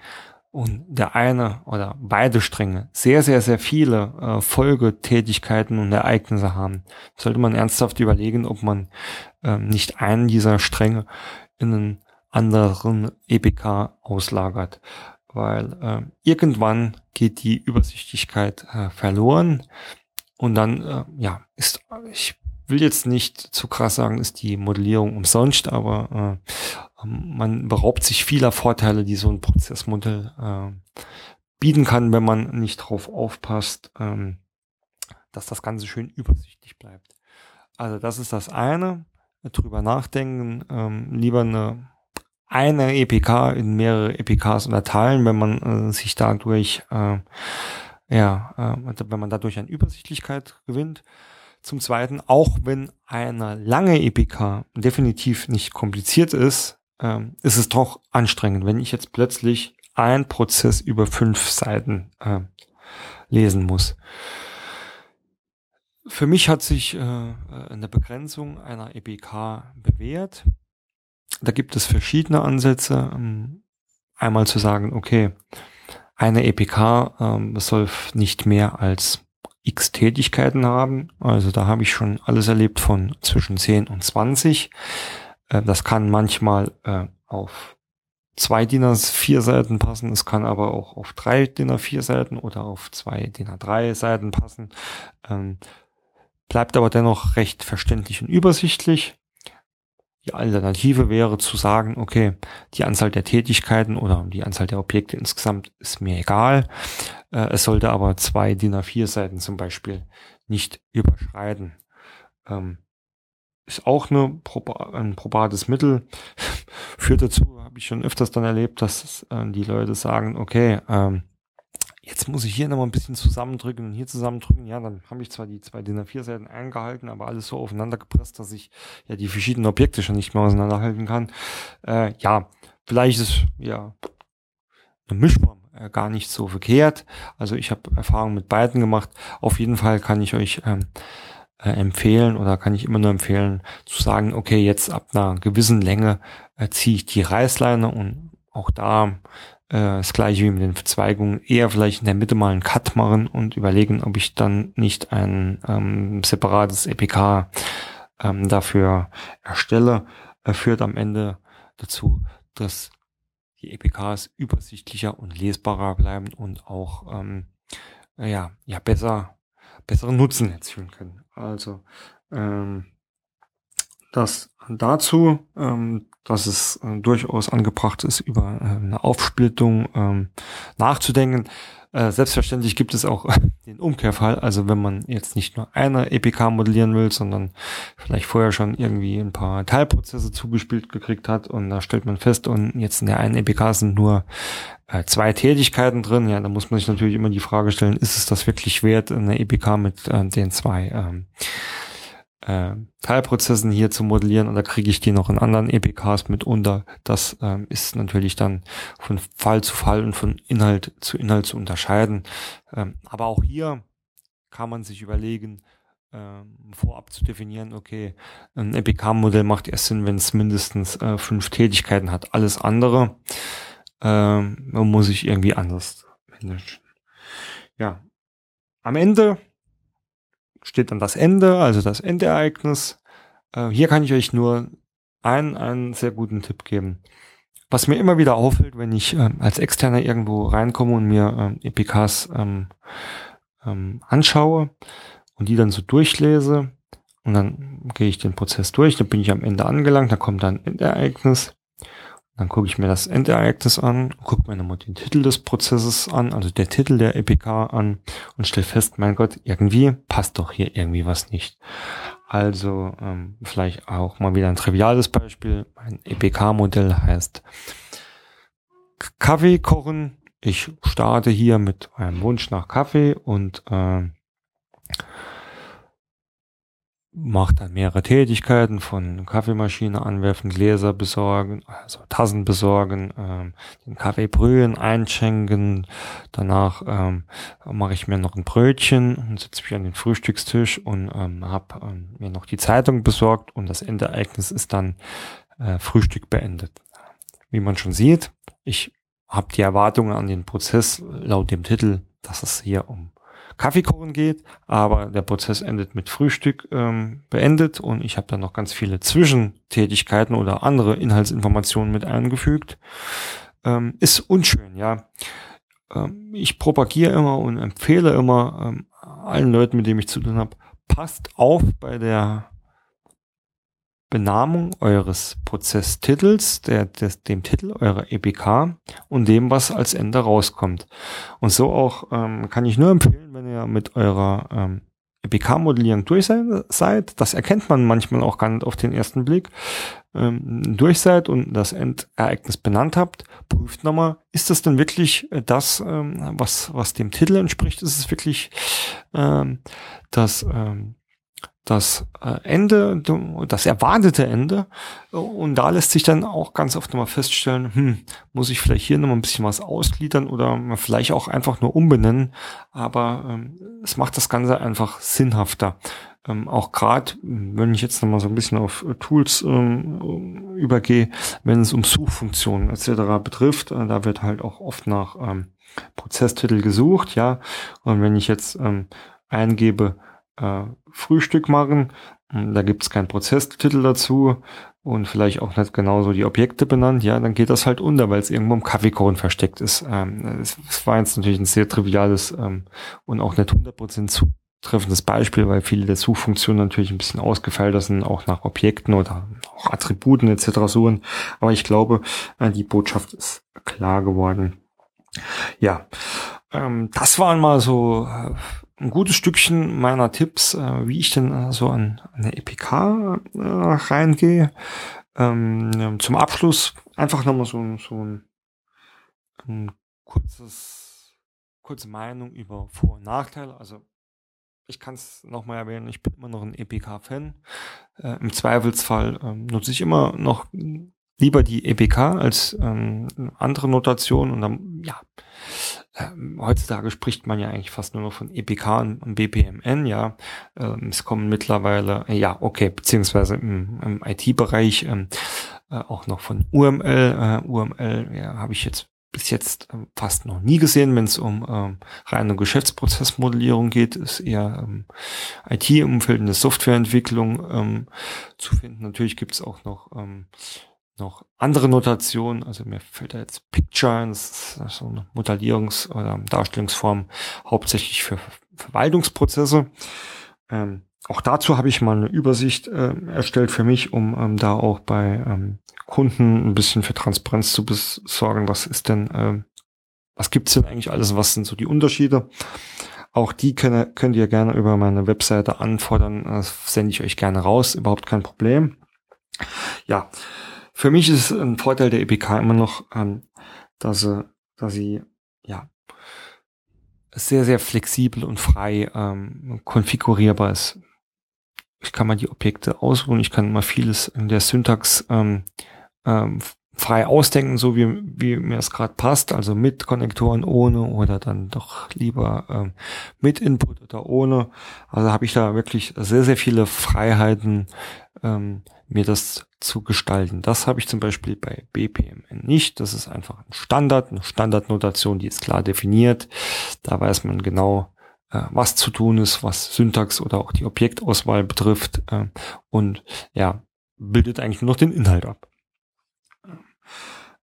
und der eine oder beide Stränge sehr, sehr, sehr viele äh, Folgetätigkeiten und Ereignisse haben, sollte man ernsthaft überlegen, ob man ähm, nicht einen dieser Stränge in einen anderen EPK auslagert. Weil äh, irgendwann geht die Übersichtlichkeit äh, verloren und dann, äh, ja, ist, ich will jetzt nicht zu krass sagen, ist die Modellierung umsonst, aber äh, man beraubt sich vieler Vorteile, die so ein Prozessmodell äh, bieten kann, wenn man nicht drauf aufpasst, ähm, dass das Ganze schön übersichtlich bleibt. Also das ist das eine, drüber nachdenken, ähm, lieber eine eine EPK in mehrere EPKs unterteilen, wenn man äh, sich dadurch äh, ja, äh, wenn man dadurch an Übersichtlichkeit gewinnt. Zum Zweiten, auch wenn eine lange EPK definitiv nicht kompliziert ist, ähm, ist es doch anstrengend, wenn ich jetzt plötzlich ein Prozess über fünf Seiten äh, lesen muss. Für mich hat sich äh, eine Begrenzung einer EPK bewährt. Da gibt es verschiedene Ansätze. Ähm, einmal zu sagen, okay, eine EPK ähm, soll nicht mehr als x Tätigkeiten haben. Also da habe ich schon alles erlebt von zwischen 10 und 20. Äh, das kann manchmal äh, auf zwei DIN A4 Seiten passen. Es kann aber auch auf drei DIN A4 Seiten oder auf zwei DIN A3 Seiten passen. Ähm, bleibt aber dennoch recht verständlich und übersichtlich. Die Alternative wäre zu sagen, okay, die Anzahl der Tätigkeiten oder die Anzahl der Objekte insgesamt ist mir egal. Äh, es sollte aber zwei DIN A4 Seiten zum Beispiel nicht überschreiten. Ähm, ist auch eine, ein probates Mittel. Führt dazu, habe ich schon öfters dann erlebt, dass äh, die Leute sagen, okay, ähm, jetzt muss ich hier nochmal ein bisschen zusammendrücken und hier zusammendrücken. Ja, dann habe ich zwar die zwei DIN A4 Seiten eingehalten, aber alles so aufeinander gepresst, dass ich ja die verschiedenen Objekte schon nicht mehr auseinanderhalten kann. Äh, ja, vielleicht ist ja eine Mischform äh, gar nicht so verkehrt. Also ich habe Erfahrungen mit beiden gemacht. Auf jeden Fall kann ich euch ähm, äh, empfehlen oder kann ich immer nur empfehlen zu sagen, okay, jetzt ab einer gewissen Länge äh, ziehe ich die Reißleine und auch da äh, das gleiche wie mit den Verzweigungen, eher vielleicht in der Mitte mal einen Cut machen und überlegen, ob ich dann nicht ein ähm, separates EPK ähm, dafür erstelle, Er führt am Ende dazu, dass die EPKs übersichtlicher und lesbarer bleiben und auch ähm, ja, ja besser, besseren Nutzen erzielen können. Also ähm, das dazu, ähm, dass es äh, durchaus angebracht ist, über äh, eine Aufsplittung ähm, nachzudenken. Äh, selbstverständlich gibt es auch den Umkehrfall. Also wenn man jetzt nicht nur eine EPK modellieren will, sondern vielleicht vorher schon irgendwie ein paar Teilprozesse zugespielt gekriegt hat und da stellt man fest, und jetzt in der einen EPK sind nur äh, zwei Tätigkeiten drin, ja, da muss man sich natürlich immer die Frage stellen, ist es das wirklich wert, eine EPK mit äh, den zwei ähm, äh, Teilprozessen hier zu modellieren und da kriege ich die noch in anderen EPKs mit unter. Das ähm, ist natürlich dann von Fall zu Fall und von Inhalt zu Inhalt zu unterscheiden. Ähm, aber auch hier kann man sich überlegen, ähm, vorab zu definieren, okay, ein EPK-Modell macht erst Sinn, wenn es mindestens äh, fünf Tätigkeiten hat. Alles andere ähm, muss ich irgendwie anders managen. Ja, am Ende steht dann das Ende, also das Endereignis. Äh, hier kann ich euch nur einen, einen sehr guten Tipp geben. Was mir immer wieder auffällt, wenn ich äh, als Externer irgendwo reinkomme und mir äh, EPKs ähm, ähm, anschaue und die dann so durchlese und dann gehe ich den Prozess durch, dann bin ich am Ende angelangt, da kommt dann Endereignis dann gucke ich mir das Endereignis an, gucke mir nochmal den Titel des Prozesses an, also der Titel der EPK an und stelle fest, mein Gott, irgendwie passt doch hier irgendwie was nicht. Also ähm, vielleicht auch mal wieder ein triviales Beispiel. Mein EPK-Modell heißt Kaffee kochen. Ich starte hier mit einem Wunsch nach Kaffee und äh, macht dann mehrere Tätigkeiten von Kaffeemaschine anwerfen, Gläser besorgen, also Tassen besorgen, ähm, den Kaffee brühen, einschenken. Danach ähm, mache ich mir noch ein Brötchen und setze mich an den Frühstückstisch und ähm, habe ähm, mir noch die Zeitung besorgt und das Endereignis ist dann äh, Frühstück beendet. Wie man schon sieht, ich habe die Erwartungen an den Prozess laut dem Titel, dass es hier um Kaffeekochen geht, aber der Prozess endet mit Frühstück ähm, beendet und ich habe dann noch ganz viele Zwischentätigkeiten oder andere Inhaltsinformationen mit eingefügt. Ähm, ist unschön, ja. Ähm, ich propagiere immer und empfehle immer ähm, allen Leuten, mit denen ich zu tun habe, passt auf bei der Benamung eures Prozesstitels, der, des, dem Titel eurer EPK und dem, was als Ende rauskommt. Und so auch ähm, kann ich nur empfehlen, wenn ihr mit eurer ähm, EPK-Modellierung durch seid, das erkennt man manchmal auch gar nicht auf den ersten Blick, ähm, durch seid und das Endereignis benannt habt, prüft nochmal, ist das denn wirklich äh, das, ähm, was, was dem Titel entspricht? Ist es wirklich ähm, das ähm, das äh, Ende, das erwartete Ende. Und da lässt sich dann auch ganz oft nochmal feststellen, hm, muss ich vielleicht hier nochmal ein bisschen was ausgliedern oder vielleicht auch einfach nur umbenennen. Aber ähm, es macht das Ganze einfach sinnhafter. Ähm, auch gerade, wenn ich jetzt nochmal so ein bisschen auf Tools ähm, übergehe, wenn es um Suchfunktionen etc. betrifft, äh, da wird halt auch oft nach ähm, Prozesstitel gesucht, ja. Und wenn ich jetzt ähm, eingebe, äh, Frühstück machen. Da gibt es keinen Prozesstitel dazu und vielleicht auch nicht genauso die Objekte benannt, ja, dann geht das halt unter, weil es irgendwo im Kaffeekorn versteckt ist. Ähm, es, es, war jetzt natürlich ein sehr triviales ähm, und auch nicht 100% zutreffendes Beispiel, weil viele der Suchfunktionen natürlich ein bisschen ausgefeilter sind, auch nach Objekten oder auch Attributen etc. suchen. Aber ich glaube, äh, die Botschaft ist klar geworden. Ja, ähm, das waren mal so äh, ein gutes Stückchen meiner Tipps, äh, wie ich denn äh, so an, eine EPK äh, reingehe. Ähm, zum Abschluss einfach nochmal so, so ein, ein kurzes, kurze Meinung über Vor- und Nachteile. Also ich kann es nochmal erwähnen, ich bin immer noch ein EPK-Fan. Äh, Im Zweifelsfall ähm, nutze ich immer noch lieber die EPK als ähm, andere Notationen und dann, ja, ähm, heutzutage spricht man ja eigentlich fast nur noch von EPK und BPMN, ja. Ähm, es kommen mittlerweile, äh, ja, okay, beziehungsweise im, im IT-Bereich ähm, äh, auch noch von UML. Äh, UML ja, habe ich jetzt bis jetzt äh, fast noch nie gesehen, wenn es um ähm, reine Geschäftsprozessmodellierung geht, ist eher ähm, IT-Umfeld in der Softwareentwicklung ähm, zu finden. Natürlich gibt es auch noch ähm, noch andere Notationen, also mir fällt da jetzt Picture, das ist so eine Modellierungs- oder Darstellungsform hauptsächlich für Verwaltungsprozesse. Ähm, auch dazu habe ich mal eine Übersicht äh, erstellt für mich, um ähm, da auch bei ähm, Kunden ein bisschen für Transparenz zu besorgen. Was ist denn, äh, was gibt's denn eigentlich alles? Was sind so die Unterschiede? Auch die könnt, könnt ihr gerne über meine Webseite anfordern. Das sende ich euch gerne raus. Überhaupt kein Problem. Ja, für mich ist ein Vorteil der EPK immer noch, ähm, dass sie, dass sie ja sehr, sehr flexibel und frei ähm, konfigurierbar ist. Ich kann mal die Objekte ausruhen, ich kann mal vieles in der Syntax ähm, ähm, frei ausdenken, so wie, wie mir es gerade passt, also mit Konnektoren, ohne oder dann doch lieber ähm, mit Input oder ohne. Also habe ich da wirklich sehr, sehr viele Freiheiten, ähm, mir das zu gestalten. Das habe ich zum Beispiel bei BPMN nicht. Das ist einfach ein Standard, eine Standardnotation, die ist klar definiert. Da weiß man genau, äh, was zu tun ist, was Syntax oder auch die Objektauswahl betrifft. Äh, und ja, bildet eigentlich nur noch den Inhalt ab.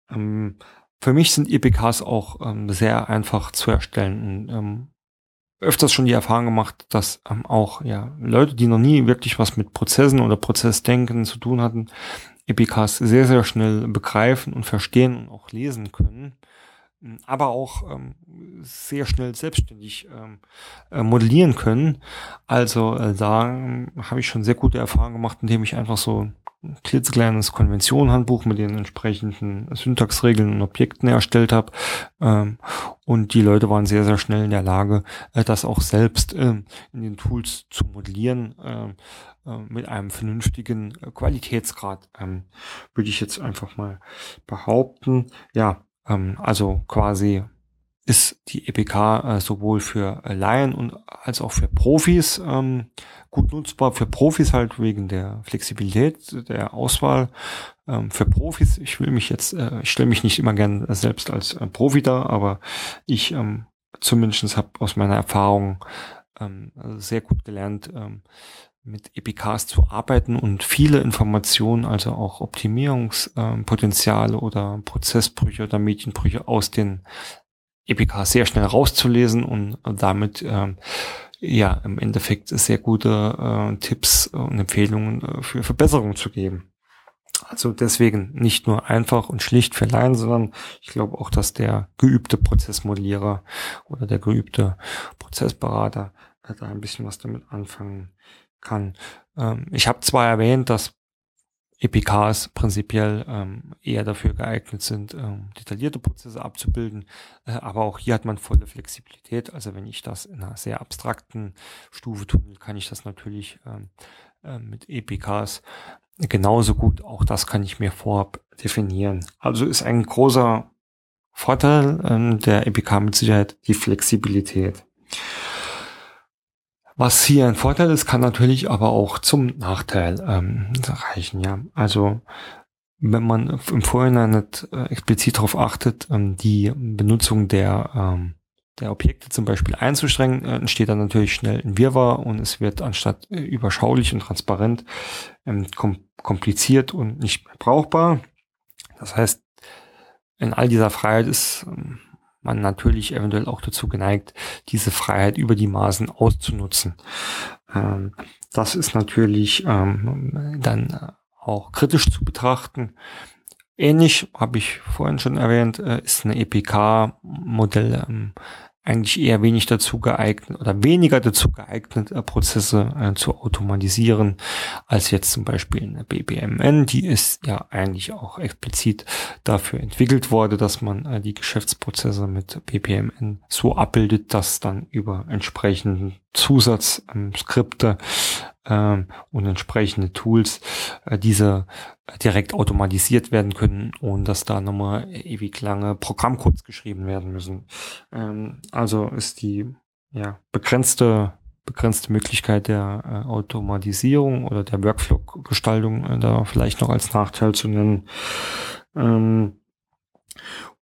Ähm, für mich sind EPKs auch ähm, sehr einfach zu erstellen. Und, ähm, öfters schon die Erfahrung gemacht, dass auch ja Leute, die noch nie wirklich was mit Prozessen oder Prozessdenken zu tun hatten, EPKs sehr, sehr schnell begreifen und verstehen und auch lesen können, aber auch ähm, sehr schnell selbstständig ähm, äh, modellieren können. Also äh, da äh, habe ich schon sehr gute Erfahrungen gemacht, indem ich einfach so klitzekleines Konventionenhandbuch mit den entsprechenden Syntaxregeln und Objekten erstellt habe. Ähm, und die Leute waren sehr, sehr schnell in der Lage, äh, das auch selbst ähm, in den Tools zu modellieren ähm, äh, mit einem vernünftigen äh, Qualitätsgrad, ähm, würde ich jetzt einfach mal behaupten. Ja, ähm, also quasi ist die EPK äh, sowohl für Laien und als auch für Profis ähm, gut nutzbar. Für Profis halt wegen der Flexibilität der Auswahl. Ähm, für Profis, ich will mich jetzt, äh, ich stelle mich nicht immer gern selbst als äh, Profi da, aber ich ähm, zumindest habe aus meiner Erfahrung ähm, sehr gut gelernt, ähm, mit EPKs zu arbeiten und viele Informationen, also auch Optimierungspotenziale ähm, oder Prozessbrüche oder Medienbrüche aus den EPK sehr schnell rauszulesen und damit ähm, ja im Endeffekt sehr gute äh, Tipps und Empfehlungen äh, für Verbesserungen zu geben. Also deswegen nicht nur einfach und schlicht für Laien, sondern ich glaube auch, dass der geübte Prozessmodellierer oder der geübte Prozessberater äh, da ein bisschen was damit anfangen kann. Ähm, ich habe zwar erwähnt, dass EPKs prinzipiell ähm, eher dafür geeignet sind, ähm, detaillierte Prozesse abzubilden. Äh, aber auch hier hat man volle Flexibilität. Also wenn ich das in einer sehr abstrakten Stufe tun will, kann ich das natürlich ähm, äh, mit EPKs genauso gut. Auch das kann ich mir vorab definieren. Also ist ein großer Vorteil ähm, der EPK mit Sicherheit die Flexibilität. Was hier ein Vorteil ist, kann natürlich aber auch zum Nachteil ähm, reichen. Ja, also wenn man im Vorhinein nicht äh, explizit darauf achtet, ähm, die Benutzung der ähm, der Objekte zum Beispiel einzustrengen, äh, entsteht dann natürlich schnell ein Wirrwarr und es wird anstatt äh, überschaulich und transparent ähm, kom kompliziert und nicht mehr brauchbar. Das heißt, in all dieser Freiheit ist ähm, man natürlich eventuell auch dazu geneigt, diese Freiheit über die Maßen auszunutzen. Ähm, das ist natürlich ähm, dann auch kritisch zu betrachten. Ähnlich, habe ich vorhin schon erwähnt, äh, ist ein EPK-Modell ähm, eigentlich eher wenig dazu geeignet oder weniger dazu geeignet, äh, Prozesse äh, zu automatisieren, als jetzt zum Beispiel eine BPMN. Die ist ja eigentlich auch explizit dafür entwickelt worden, dass man äh, die Geschäftsprozesse mit BPMN so abbildet, dass dann über entsprechenden Zusatzskripte ähm, und entsprechende Tools äh, diese direkt automatisiert werden können und dass da nochmal ewig lange Programmcodes geschrieben werden müssen. Ähm, also ist die ja, begrenzte begrenzte Möglichkeit der äh, Automatisierung oder der Workflow-Gestaltung äh, da vielleicht noch als Nachteil zu nennen. Ähm,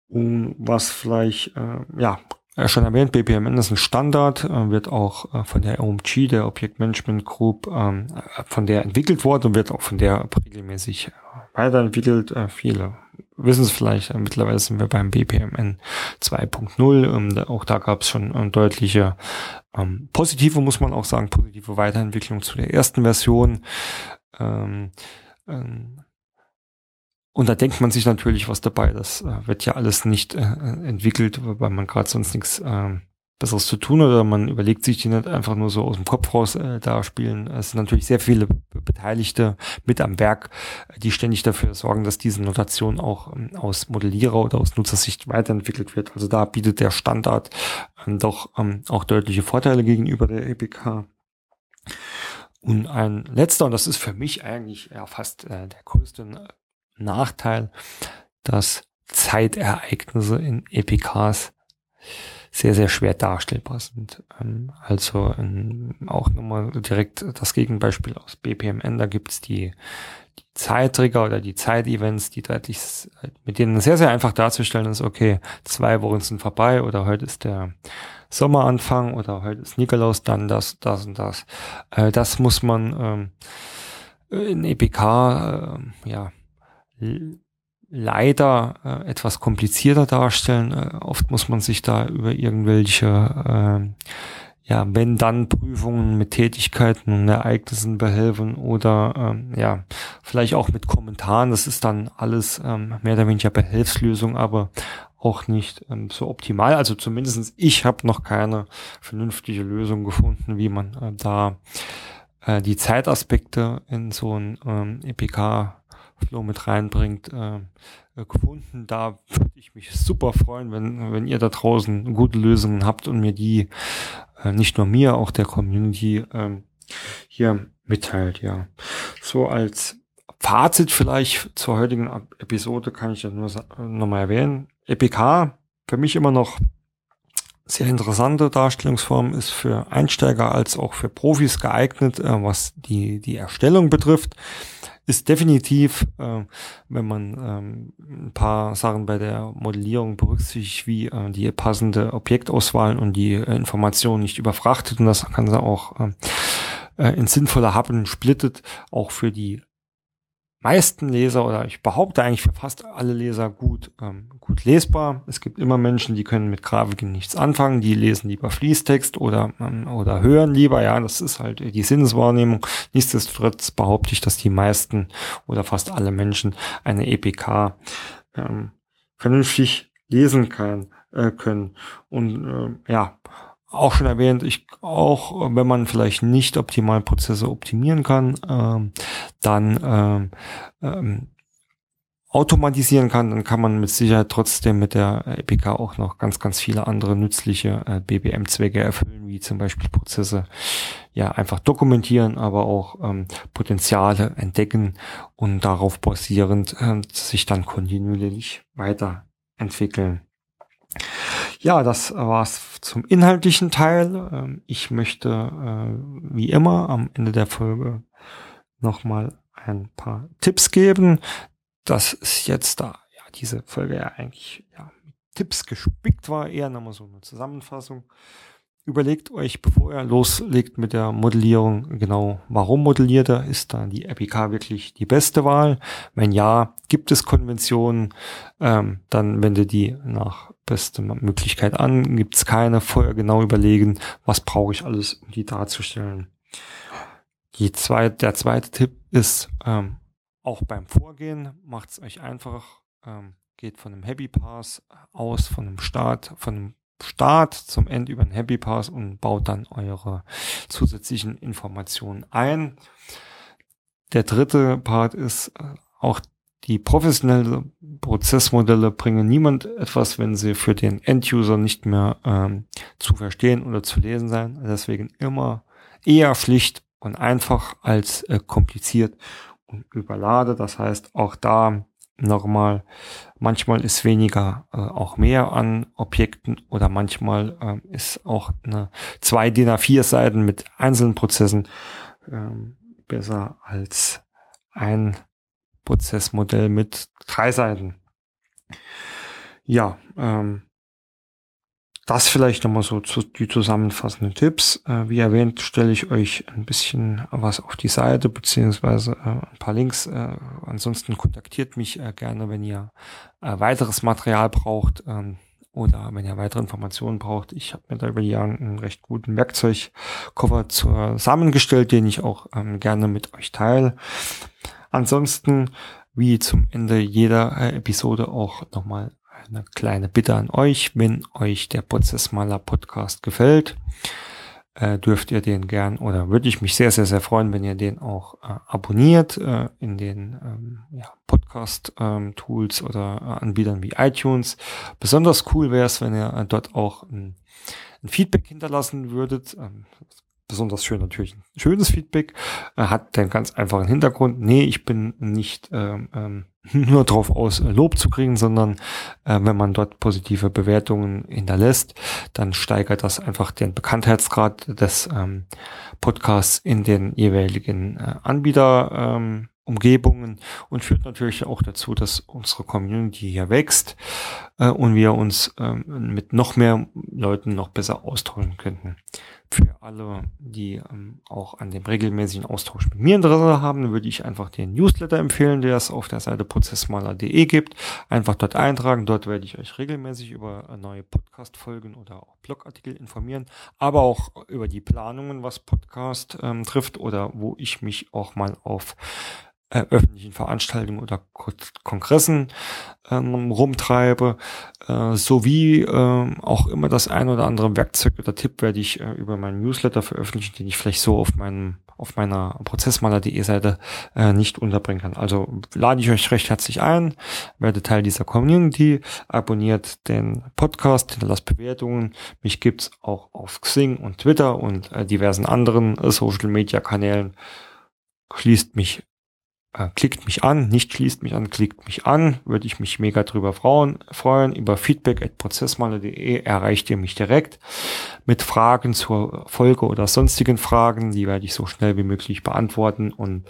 und was vielleicht ja schon erwähnt, BPMN ist ein Standard, äh, wird auch äh, von der OMG, der Object Management Group, ähm, von der entwickelt worden und wird auch von der regelmäßig weiterentwickelt. viele wissen es vielleicht, mittlerweile sind wir beim BPMN 2.0. Ähm, auch da gab es schon deutliche ähm, positive, muss man auch sagen, positive Weiterentwicklung zu der ersten Version. Und da denkt man sich natürlich was dabei. Das äh, wird ja alles nicht äh, entwickelt, weil man gerade sonst nichts äh, Besseres zu tun hat oder man überlegt sich die nicht einfach nur so aus dem Kopf raus äh, da spielen. Es sind natürlich sehr viele Beteiligte mit am Werk, die ständig dafür sorgen, dass diese Notation auch ähm, aus Modellierer oder aus Nutzersicht weiterentwickelt wird. Also da bietet der Standard ähm, doch ähm, auch deutliche Vorteile gegenüber der EPK. Und ein letzter, und das ist für mich eigentlich ja fast äh, der größte Nachteil, dass Zeitereignisse in EPKs sehr, sehr schwer darstellbar sind. Ähm, also ähm, auch nochmal direkt das Gegenbeispiel aus BPMN, da gibt's die, die Zeittrigger oder die Zeitevents, die deutlich, mit denen sehr, sehr einfach darzustellen ist, okay, zwei Wochen sind vorbei oder heute ist der Sommeranfang oder heute ist Nikolaus, dann das, das und das. Äh, das muss man ähm, in EPK äh, ja leider äh, etwas komplizierter darstellen. Äh, oft muss man sich da über irgendwelche äh, ja, wenn dann Prüfungen mit Tätigkeiten und Ereignissen behelfen oder ähm, ja, vielleicht auch mit Kommentaren. Das ist dann alles ähm, mehr oder weniger Behelfslösung, aber auch nicht ähm, so optimal. Also zumindestens ich habe noch keine vernünftige Lösung gefunden, wie man äh, da äh, die Zeitaspekte in so ein ähm, EPK Flow mit reinbringt, äh, äh, gefunden. Da würde ich mich super freuen, wenn, wenn ihr da draußen gute Lösungen habt und mir die äh, nicht nur mir, auch der Community äh, hier mitteilt, ja. So als Fazit vielleicht zur heutigen Episode kann ich ja nur nochmal erwähnen. EPK, für mich immer noch sehr interessante Darstellungsform, ist für Einsteiger als auch für Profis geeignet, äh, was die, die Erstellung betrifft. Ist definitiv, äh, wenn man ähm, ein paar Sachen bei der Modellierung berücksichtigt, wie äh, die passende Objektauswahl und die äh, Informationen nicht überfrachtet. Und das sie auch äh, äh in sinnvoller Happen splittet, auch für die meisten Leser oder ich behaupte eigentlich für fast alle Leser gut, ähm, gut lesbar. Es gibt immer Menschen, die können mit Grafiken nichts anfangen, die lesen lieber Fließtext oder, ähm, oder hören lieber. Ja, das ist halt die Sinneswahrnehmung. Nichtsdestotrotz behaupte ich, dass die meisten oder fast alle Menschen eine EPK ähm, vernünftig lesen kann, äh, können. Und äh, ja, auch schon erwähnt, ich auch, wenn man vielleicht nicht optimal Prozesse optimieren kann, ähm, dann ähm, ähm, automatisieren kann, dann kann man mit Sicherheit trotzdem mit der EPK auch noch ganz, ganz viele andere nützliche äh, BBM-Zwecke erfüllen, wie zum Beispiel Prozesse ja einfach dokumentieren, aber auch ähm, Potenziale entdecken und darauf basierend äh, sich dann kontinuierlich weiterentwickeln. Ja, das war's zum inhaltlichen Teil. Ähm, ich möchte, äh, wie immer, am Ende der Folge nochmal ein paar Tipps geben. Das ist jetzt da, ja, diese Folge ja eigentlich ja, mit Tipps gespickt war, eher nochmal so eine Zusammenfassung. Überlegt euch, bevor ihr loslegt mit der Modellierung, genau, warum modelliert er? Ist da die RPK wirklich die beste Wahl? Wenn ja, gibt es Konventionen, ähm, dann wende die nach bester Möglichkeit an. Gibt es keine, vorher genau überlegen, was brauche ich alles, um die darzustellen. Die zweite, der zweite Tipp ist, ähm, auch beim Vorgehen, macht es euch einfach, ähm, geht von einem Happy Pass aus, von einem Start, von einem Start zum End über einen Happy Pass und baut dann eure zusätzlichen Informationen ein. Der dritte Part ist äh, auch die professionellen Prozessmodelle bringen niemand etwas, wenn sie für den End-User nicht mehr ähm, zu verstehen oder zu lesen sein. Deswegen immer eher schlicht und einfach als äh, kompliziert und überlade. Das heißt, auch da nochmal, manchmal ist weniger äh, auch mehr an Objekten oder manchmal äh, ist auch eine zwei DIN A4 Seiten mit einzelnen Prozessen ähm, besser als ein Prozessmodell mit drei Seiten. Ja, ähm, das vielleicht nochmal so zu, die zusammenfassenden Tipps. Äh, wie erwähnt, stelle ich euch ein bisschen was auf die Seite, beziehungsweise äh, ein paar Links. Äh, ansonsten kontaktiert mich äh, gerne, wenn ihr äh, weiteres Material braucht ähm, oder wenn ihr weitere Informationen braucht. Ich habe mir da über die Jahre einen recht guten Werkzeugkoffer zusammengestellt, den ich auch ähm, gerne mit euch teile. Ansonsten, wie zum Ende jeder äh, Episode auch nochmal eine kleine Bitte an euch, wenn euch der Prozessmaler Podcast gefällt, äh, dürft ihr den gern oder würde ich mich sehr, sehr, sehr freuen, wenn ihr den auch äh, abonniert äh, in den ähm, ja, Podcast-Tools ähm, oder äh, Anbietern wie iTunes. Besonders cool wäre es, wenn ihr äh, dort auch ein, ein Feedback hinterlassen würdet. Ähm, besonders schön natürlich ein schönes Feedback, äh, hat den ganz einfachen Hintergrund. Nee, ich bin nicht ähm, ähm, nur drauf aus, Lob zu kriegen, sondern äh, wenn man dort positive Bewertungen hinterlässt, dann steigert das einfach den Bekanntheitsgrad des ähm, Podcasts in den jeweiligen äh, Anbieter. Ähm, Umgebungen und führt natürlich auch dazu, dass unsere Community hier wächst äh, und wir uns ähm, mit noch mehr Leuten noch besser austauschen könnten für alle, die ähm, auch an dem regelmäßigen Austausch mit mir Interesse haben, würde ich einfach den Newsletter empfehlen, der es auf der Seite prozessmaler.de gibt. Einfach dort eintragen. Dort werde ich euch regelmäßig über äh, neue Podcast-Folgen oder auch Blogartikel informieren, aber auch über die Planungen, was Podcast ähm, trifft oder wo ich mich auch mal auf äh, öffentlichen Veranstaltungen oder Kongressen ähm, rumtreibe, äh, sowie äh, auch immer das ein oder andere Werkzeug oder Tipp werde ich äh, über meinen Newsletter veröffentlichen, den ich vielleicht so auf meinem auf meiner Prozessmaler.de Seite äh, nicht unterbringen kann. Also lade ich euch recht herzlich ein, werde Teil dieser Community, abonniert den Podcast, hinterlasst Bewertungen. Mich gibt's auch auf Xing und Twitter und äh, diversen anderen äh, Social Media Kanälen. Schließt mich äh, klickt mich an, nicht schließt mich an, klickt mich an, würde ich mich mega drüber freuen. freuen. Über feedback at prozessmaler.de erreicht ihr mich direkt mit Fragen zur Folge oder sonstigen Fragen. Die werde ich so schnell wie möglich beantworten und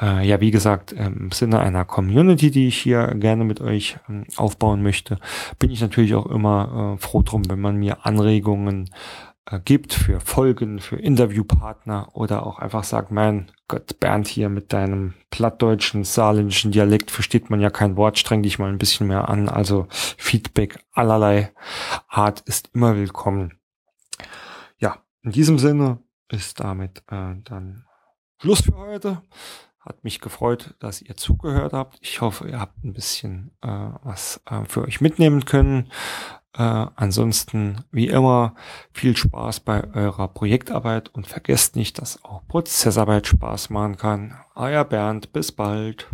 äh, ja, wie gesagt, im Sinne einer Community, die ich hier gerne mit euch ähm, aufbauen möchte, bin ich natürlich auch immer äh, froh drum, wenn man mir Anregungen äh, gibt für Folgen, für Interviewpartner oder auch einfach sagt, mein Gott, Bernd hier mit deinem plattdeutschen, saarländischen Dialekt versteht man ja kein Wort, streng dich mal ein bisschen mehr an. Also Feedback allerlei Art ist immer willkommen. Ja, in diesem Sinne ist damit äh, dann Schluss für heute. Hat mich gefreut, dass ihr zugehört habt. Ich hoffe, ihr habt ein bisschen äh, was äh, für euch mitnehmen können. Äh, ansonsten, wie immer, viel Spaß bei eurer Projektarbeit und vergesst nicht, dass auch Prozessarbeit Spaß machen kann. Euer Bernd, bis bald.